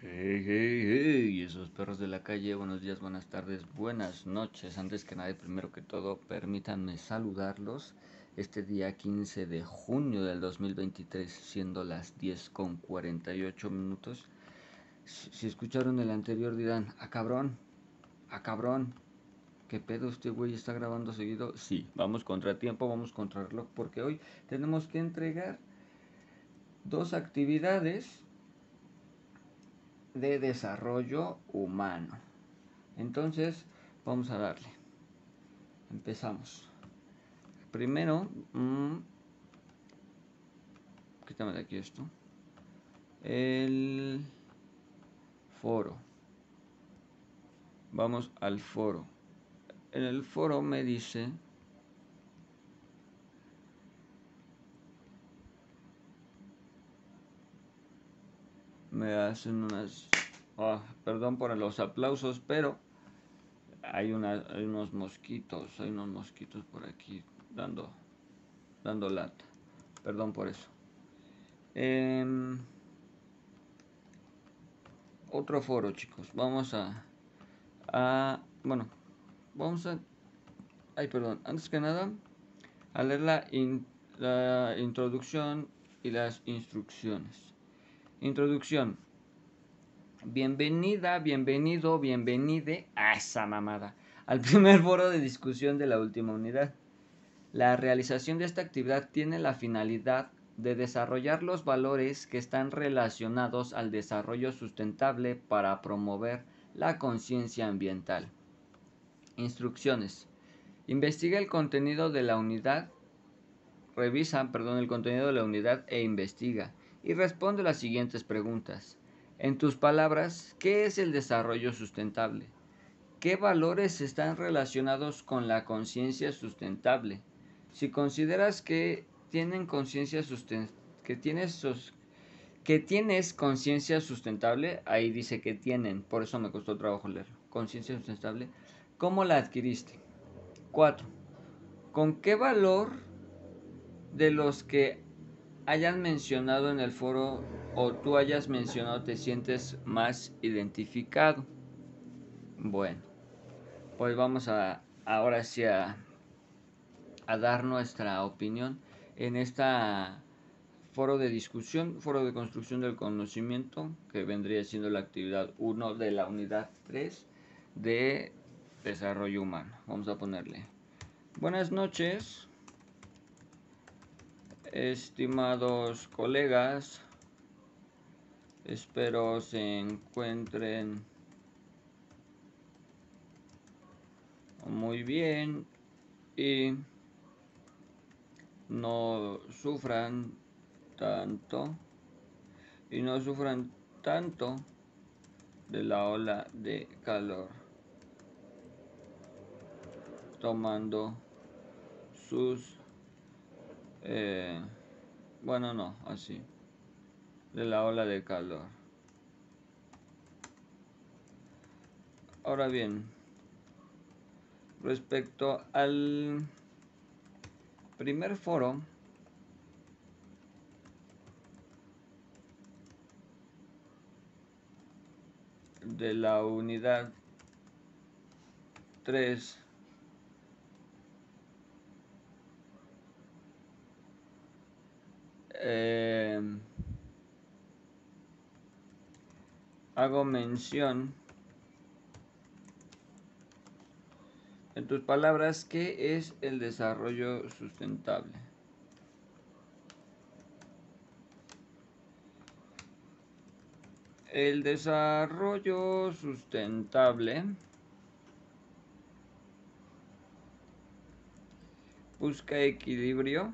Hey, hey, hey, esos perros de la calle, buenos días, buenas tardes, buenas noches. Antes que nada, primero que todo, permítanme saludarlos este día 15 de junio del 2023, siendo las 10 con 48 minutos. Si, escucharon el anterior dirán, a cabrón, a cabrón, ¿qué pedo este güey está grabando seguido? Sí, vamos contra tiempo, vamos contra reloj, porque hoy tenemos que entregar dos actividades de desarrollo humano. Entonces, vamos a darle. Empezamos. Primero, mmm, de aquí esto. El foro. Vamos al foro. En el foro me dice me hacen unas... Ah, perdón por los aplausos, pero hay, una, hay unos mosquitos, hay unos mosquitos por aquí dando, dando lata. Perdón por eso. Em, otro foro, chicos. Vamos a, a... Bueno, vamos a... Ay, perdón. Antes que nada, a leer la, la introducción y las instrucciones. Introducción. Bienvenida, bienvenido, bienvenide a esa mamada. Al primer foro de discusión de la última unidad. La realización de esta actividad tiene la finalidad de desarrollar los valores que están relacionados al desarrollo sustentable para promover la conciencia ambiental. Instrucciones. Investiga el contenido de la unidad. Revisa, perdón, el contenido de la unidad e investiga y responde las siguientes preguntas. En tus palabras, ¿qué es el desarrollo sustentable? ¿Qué valores están relacionados con la conciencia sustentable? Si consideras que tienen conciencia que tienes que tienes conciencia sustentable, ahí dice que tienen, por eso me costó trabajo leerlo. Conciencia sustentable, ¿cómo la adquiriste? 4. ¿Con qué valor de los que hayan mencionado en el foro o tú hayas mencionado te sientes más identificado. Bueno, pues vamos a ahora sí a, dar nuestra opinión en esta foro de discusión, foro de construcción del conocimiento, que vendría siendo la actividad 1 de la unidad 3 de desarrollo humano. Vamos a ponerle. Buenas noches. Estimados colegas, espero se encuentren muy bien y no sufran tanto y no sufran tanto de la ola de calor tomando sus eh, bueno, no, así. De la ola de calor. Ahora bien, respecto al primer foro, de la unidad 3 Eh, hago mención en tus palabras qué es el desarrollo sustentable. El desarrollo sustentable busca equilibrio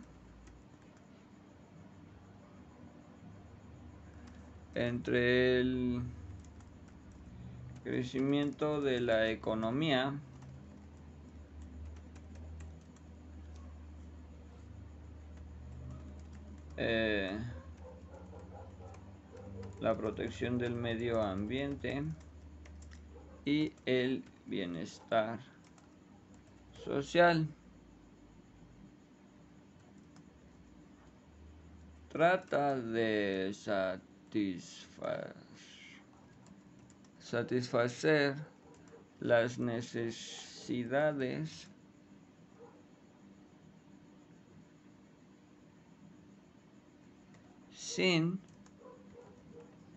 entre el crecimiento de la economía eh, la protección del medio ambiente y el bienestar social. Trata de satisfacer las necesidades sin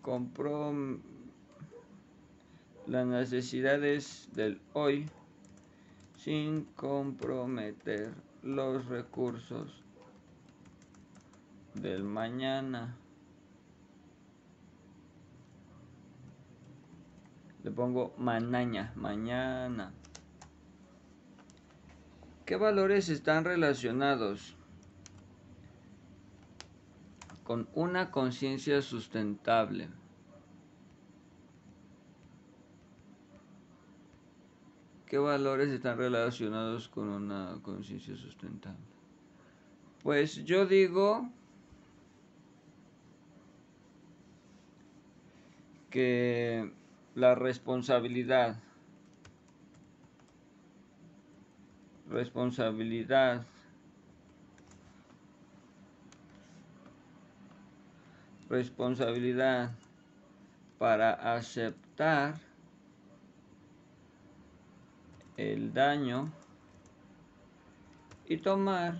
comprom las necesidades del hoy sin comprometer los recursos del mañana. Le pongo manaña, mañana. ¿Qué valores están relacionados con una conciencia sustentable? ¿Qué valores están relacionados con una conciencia sustentable? Pues yo digo que la responsabilidad, responsabilidad, responsabilidad para aceptar el daño y tomar.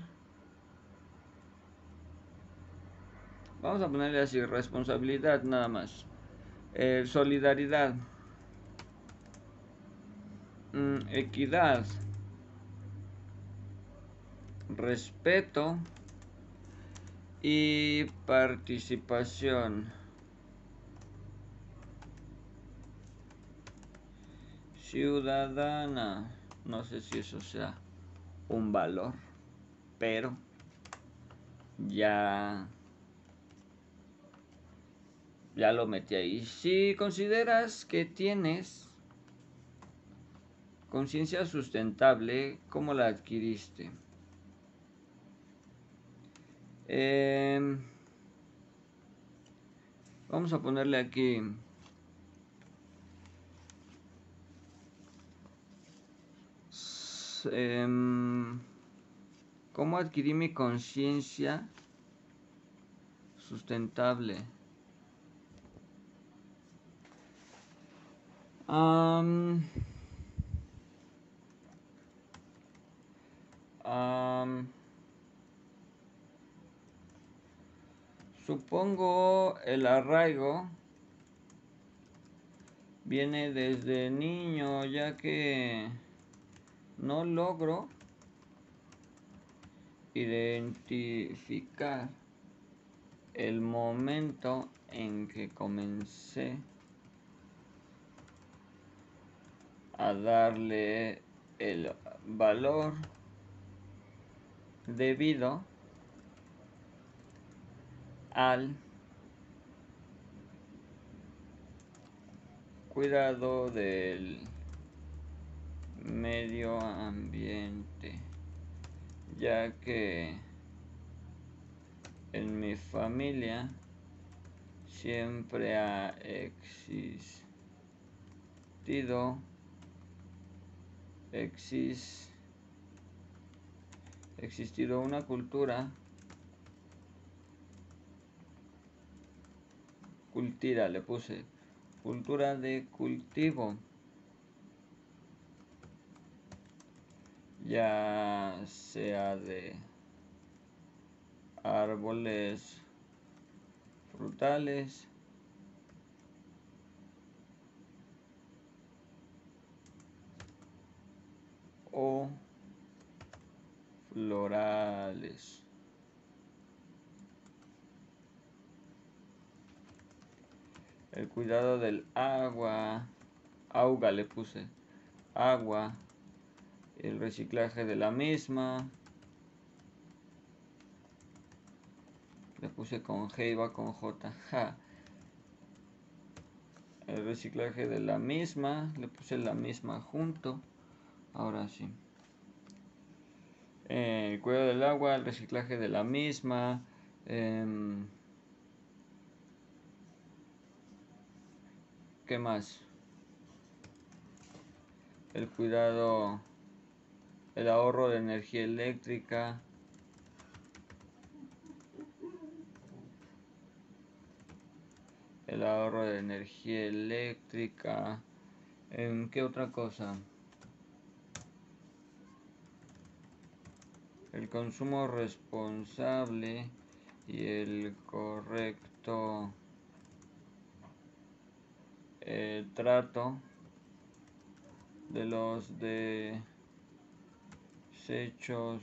Vamos a ponerle así responsabilidad nada más eh, solidaridad. Mm, equidad. Respeto. Y participación. Ciudadana. No sé si eso sea un valor, pero ya ya lo metí ahí. Si consideras que tienes conciencia sustentable, ¿cómo la adquiriste? Em, vamos a ponerle aquí Em, ¿cómo adquirí mi conciencia sustentable? Supongo el arraigo viene desde niño, ya que no logro identificar el momento en que comencé a darle el valor debido al cuidado del medio ambiente, ya que en mi familia siempre ha existido exis, existido una cultura cultura le puse cultura de cultivo. Ya sea de árboles frutales florales. El cuidado del agua, agua le puse, agua, el reciclaje de la misma. Le puse con G va con J. El reciclaje de la misma. Le puse la misma junto. Ahora sí. Eh, el cuidado del agua, el reciclaje de la misma. Em, ¿Qué más? El cuidado el ahorro de energía eléctrica, el ahorro de energía eléctrica, ¿en qué otra cosa? El consumo responsable y el correcto eh, trato de los desechos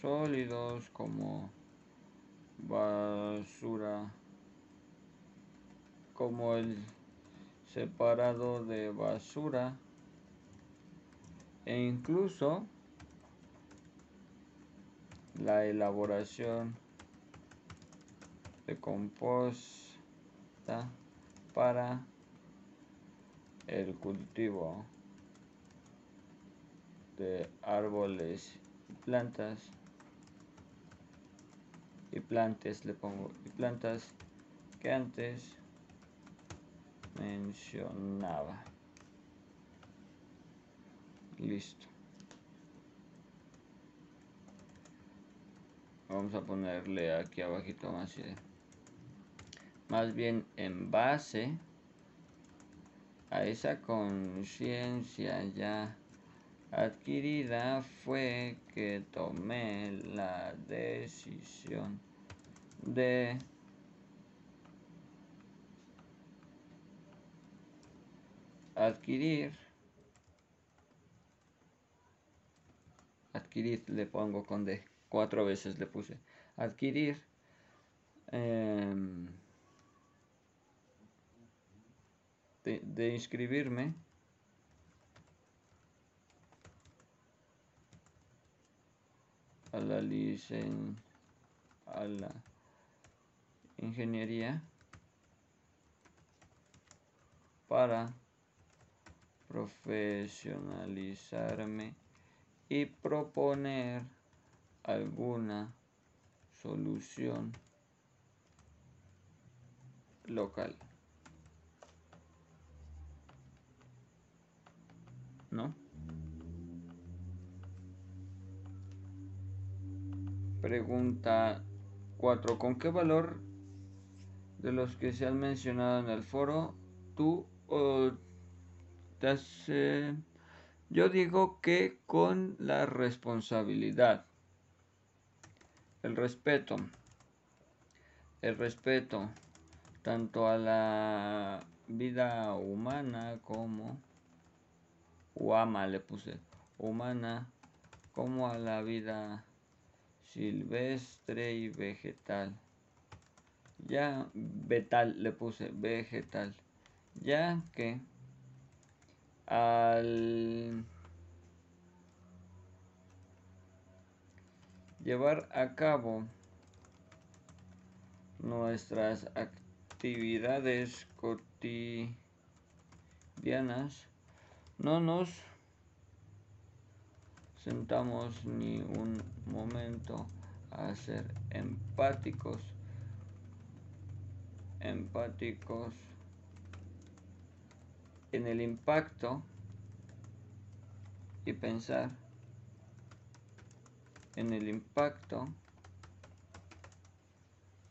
sólidos como basura como el separado de basura e incluso la elaboración de composta para el cultivo de árboles y plantas y plantas le pongo y plantas que antes mencionaba listo. Vamos a ponerle aquí abajito más más bien en base a esa conciencia ya adquirida fue que tomé la decisión de adquirir adquirir le pongo con D. Cuatro veces le puse adquirir em, de, inscribirme. A la licen a la ingeniería para profesionalizarme y proponer alguna solución local. ¿No? Pregunta 4. ¿Con qué valor de los que se han mencionado en el foro tú o te has, yo digo que con la responsabilidad, el respeto, el respeto tanto a la vida humana como Huama le puse humana como a la vida silvestre y vegetal. Ya vegetal le puse vegetal, ya que al llevar a cabo nuestras actividades cotidianas, no nos sentamos ni un momento a ser empáticos, empáticos en el impacto y pensar en el impacto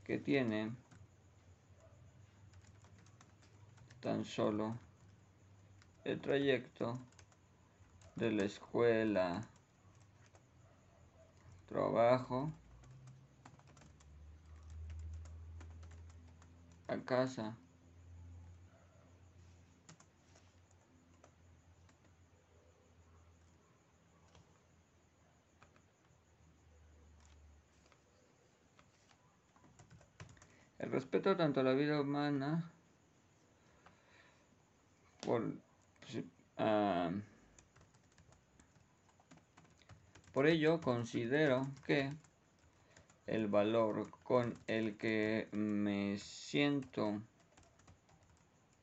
que tiene tan solo el trayecto de la escuela, trabajo, a casa. Respeto tanto a la vida humana por, ah, por ello considero que el valor con el que me siento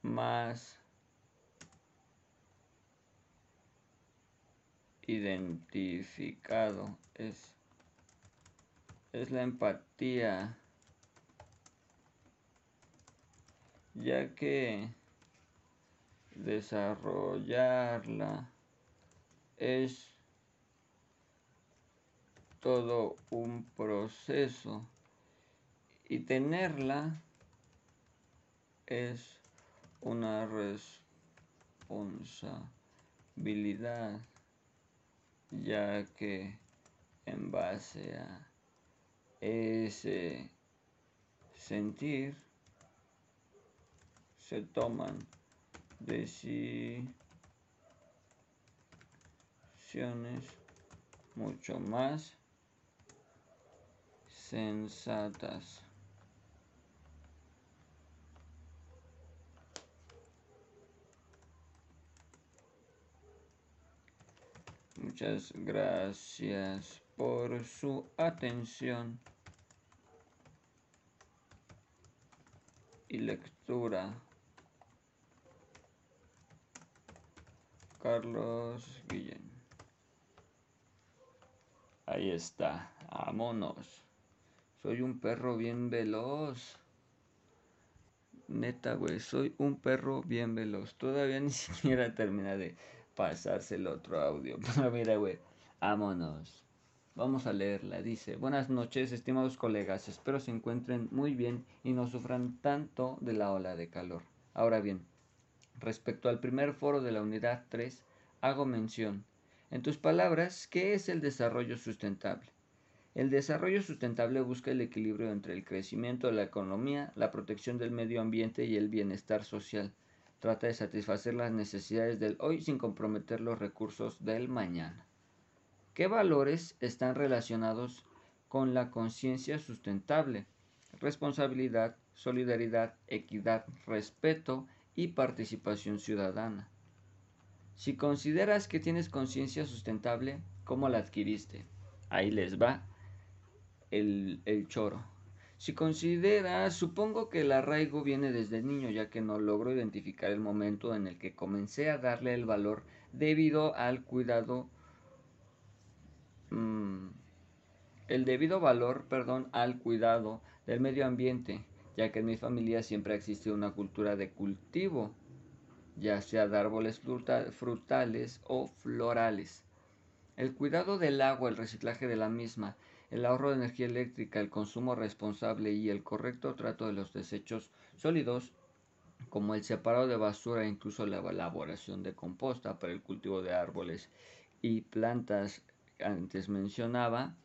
más identificado es, es la empatía ya que desarrollarla es todo un proceso Y tenerla es una responsabilidad, ya que en base a ese sentir se toman decisiones mucho más sensatas. Muchas gracias por su atención y lectura. Carlos Guillén. Ahí está, vámonos. Soy un perro bien veloz. Neta, güey, soy un perro bien veloz. Todavía ni siquiera termina de pasarse el otro audio. Pero mira, güey, vámonos. Vamos a leerla. Dice, buenas noches, estimados colegas. Espero se encuentren muy bien y no sufran tanto de la ola de calor. Ahora bien, respecto al primer foro de la unidad 3, hago mención. En tus palabras, ¿qué es el desarrollo sustentable? El desarrollo sustentable busca el equilibrio entre el crecimiento de la economía, la protección del medio ambiente y el bienestar social Trata de satisfacer las necesidades del hoy sin comprometer los recursos del mañana. ¿Qué valores están relacionados con la conciencia sustentable? Responsabilidad, solidaridad, equidad, respeto y participación ciudadana. Si consideras que tienes conciencia sustentable, ¿cómo la adquiriste? Ahí les va el, el choro. Si consideras, supongo que el arraigo viene desde niño, ya que no logro identificar el momento en el que comencé a darle el valor debido al cuidado, mm, el debido valor, perdón, al cuidado del medio ambiente, ya que en mi familia siempre existe una cultura de cultivo, ya sea de árboles frutales o florales. El cuidado del agua, el reciclaje de la misma, el ahorro de energía eléctrica, el consumo responsable y el correcto trato de los desechos sólidos, como el separado de basura e incluso la elaboración de composta para el cultivo de árboles y plantas antes mencionaba,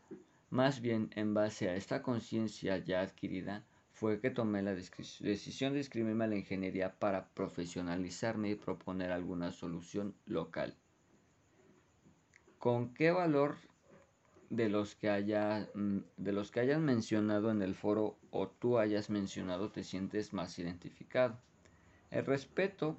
más bien en base a esta conciencia ya adquirida, fue que tomé la decisión de inscribirme a la ingeniería para profesionalizarme y proponer alguna solución local. ¿Con qué valor de los que haya mm, de los que hayan mencionado en el foro o tú hayas mencionado te sientes más identificado. El respeto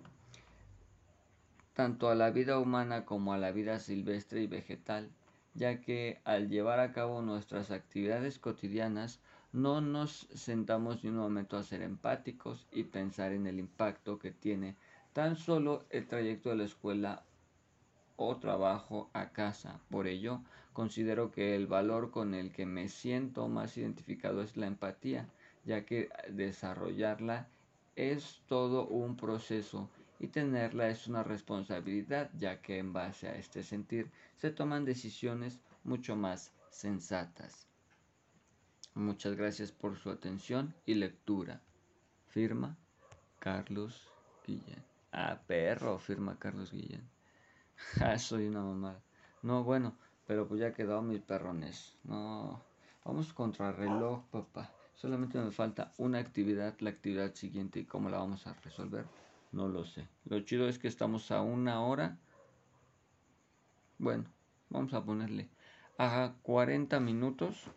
tanto a la vida humana como a la vida silvestre y vegetal, ya que al llevar a cabo nuestras actividades cotidianas no nos sentamos ni un momento a ser empáticos y pensar en el impacto que tiene tan solo el trayecto de la escuela o trabajo a casa. Por ello, considero que el valor con el que me siento más identificado es la empatía, ya que desarrollarla es todo un proceso y tenerla es una responsabilidad, ya que en base a este sentir se toman decisiones mucho más sensatas. Muchas gracias por su atención y lectura. Firma Carlos Guillén. Ah, perro, firma Carlos Guillén. Ja, soy una mamada. No, bueno, pero pues ya quedado mis perrones. No, vamos contra reloj, papá. Solamente me falta una actividad, la actividad siguiente. ¿Y cómo la vamos a resolver? No lo sé. Lo chido es que estamos a una hora. Bueno, vamos a ponerle a 40 minutos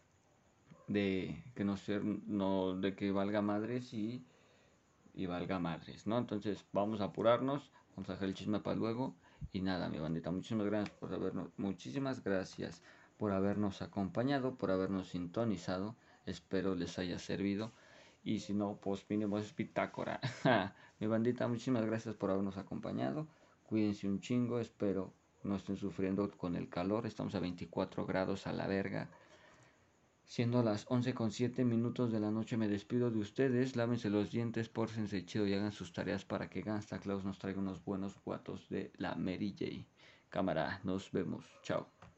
de que no ser no de que valga madres y y valga madres, ¿no? Entonces, vamos a apurarnos, vamos a dejar el chisme para luego y nada, mi bandita, muchísimas gracias por habernos, muchísimas gracias por habernos acompañado, por habernos sintonizado. Espero les haya servido. Y si no, pues mínimo es bitácora. mi bandita, muchísimas gracias por habernos acompañado. Cuídense un chingo, espero no estén sufriendo con el calor. Estamos a 24 grados a la verga. Siendo las 11 con 7 minutos de la noche me despido de ustedes. Lávense los dientes, pórcense chido y hagan sus tareas para que Gangsta Claus nos traiga unos buenos guatos de la Mary J. Cámara, nos vemos. Chao.